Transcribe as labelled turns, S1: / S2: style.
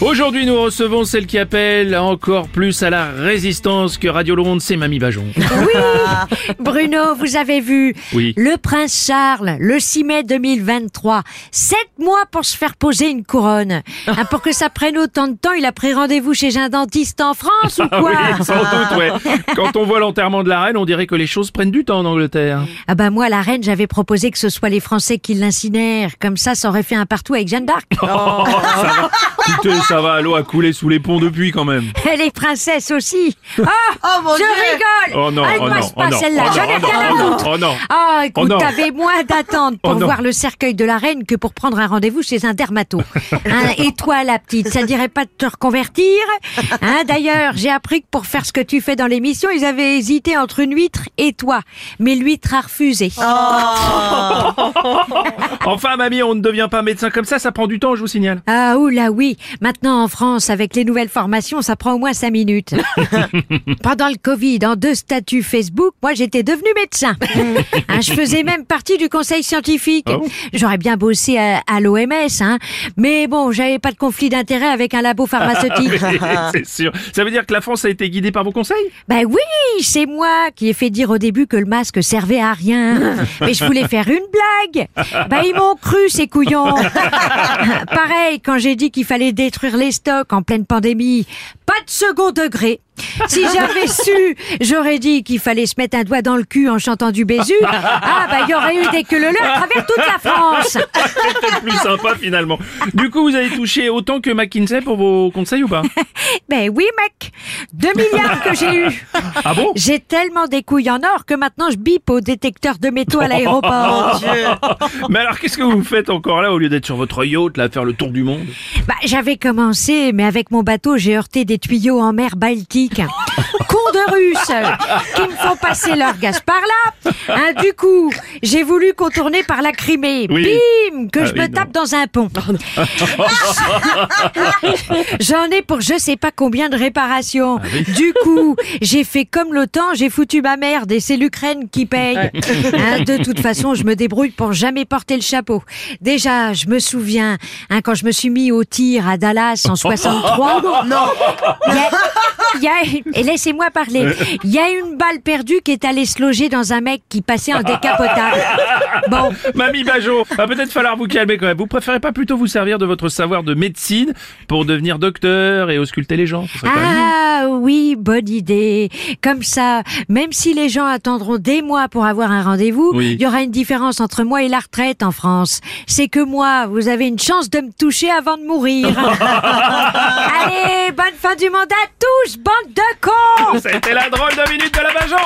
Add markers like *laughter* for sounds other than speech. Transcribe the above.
S1: Aujourd'hui, nous recevons celle qui appelle encore plus à la résistance que Radio Londres, c'est Mamie Bajon.
S2: Oui, Bruno, vous avez vu
S1: Oui.
S2: le prince Charles, le 6 mai 2023, sept mois pour se faire poser une couronne. Ah, pour que ça prenne autant de temps, il a pris rendez-vous chez un dentiste en France ou
S1: Ah
S2: quoi
S1: oui, sans doute, ouais. Quand on voit l'enterrement de la reine, on dirait que les choses prennent du temps en Angleterre.
S2: Ah bah moi, la reine, j'avais proposé que ce soit les Français qui l'incinèrent. Comme ça, ça aurait fait un partout avec Jeanne d'Arc.
S1: Oh. *laughs* Écoutez, ça va, l'eau a coulé sous les ponts depuis quand même.
S2: Et *laughs* les princesses aussi. Ah, *laughs*
S3: mon
S2: je
S3: Dieu.
S2: rigole.
S1: Oh non,
S2: Elle
S1: oh
S2: passe
S1: non,
S2: pas
S1: oh non,
S2: celle-là.
S1: oh
S2: J'en ai
S1: oh
S2: rien à
S1: non,
S2: foutre.
S1: oh non.
S2: Ah, écoute,
S1: Oh non.
S2: t'avais moins d'attente pour
S1: Oh non.
S2: voir le cercueil de la reine que pour prendre un rendez-vous chez un dermato. *laughs* Hein, et toi, la petite, ça dirait pas de te reconvertir hein, D'ailleurs, j'ai appris que pour faire ce que tu fais dans l'émission, ils avaient hésité entre une huître et toi. Mais l'huître a refusé.
S1: Enfin, mamie, on ne devient pas médecin comme ça, ça prend du temps, je vous signale.
S2: Ah oula oui, maintenant en France, avec les nouvelles formations, ça prend au moins cinq minutes. *laughs* Pendant le Covid, en deux statuts Facebook, moi j'étais devenu médecin. *laughs* Hein, je faisais même partie du conseil scientifique.
S1: Ah
S2: J'aurais bien bossé à, à l'OMS, hein, mais bon, j'avais pas de conflit d'intérêt avec un labo pharmaceutique. *laughs*
S1: c'est sûr. Ça veut dire que la France a été guidée par vos conseils?
S2: Ben oui, c'est moi qui ai fait dire au début que le masque servait à rien. Mais je voulais faire une blague. Ben ils m'ont cru ces couillons. Pareil quand j'ai dit qu'il fallait détruire les stocks en pleine pandémie. Pas de second degré. Si j'avais *laughs* su, j'aurais dit qu'il fallait se mettre un doigt dans le cul en chantant du Bézu. *laughs* Ah bah il y aurait eu des queues à travers toute la France. *laughs*
S1: Peut-être plus sympa finalement. Du coup, vous avez touché autant que McKinsey pour vos conseils ou pas
S2: Ben oui mec, 2 milliards que j'ai eu.
S1: Ah bon
S2: J'ai tellement des couilles en or que maintenant je bip au détecteur de métaux à l'aéroport.
S1: Mais alors, qu'est-ce que vous faites encore là au lieu d'être sur votre yacht, là, à faire le tour du monde?
S2: Bah, j'avais commencé, mais avec mon bateau, j'ai heurté des tuyaux en mer Baltique. De Russes qui me font passer leur gaz par là. Hein, du coup, j'ai voulu contourner par la Crimée.
S1: Oui.
S2: Bim Que
S1: Ah
S2: je
S1: oui,
S2: me
S1: non.
S2: tape dans un pont. *laughs* *laughs* J'en ai pour je sais pas combien de réparations. Du coup, j'ai fait comme l'OTAN, j'ai foutu ma merde et c'est l'Ukraine qui paye. Hein, de toute façon, je me débrouille pour jamais porter le chapeau. Déjà, je me souviens, hein, quand je me suis mis au tir à Dallas en *laughs* 63. non, il y a- et laissez-moi parler. Il y a une balle perdue qui est allée se loger dans un mec qui passait en décapotable. Bon,
S1: Mamie Bajon, va peut-être falloir vous calmer quand même. Vous préférez pas plutôt vous servir de votre savoir de médecine pour devenir docteur et ausculter les gens.
S2: Ah oui, bonne idée. Comme ça, même si les gens attendront des mois pour avoir un rendez-vous, il
S1: Oui.
S2: y aura une différence entre moi et la retraite en France. C'est que moi, vous avez une chance de me toucher avant de mourir. *laughs* Allez, bonne fin du mandat tous, bande de cons.
S1: C'était la drôle de minute de la Bajon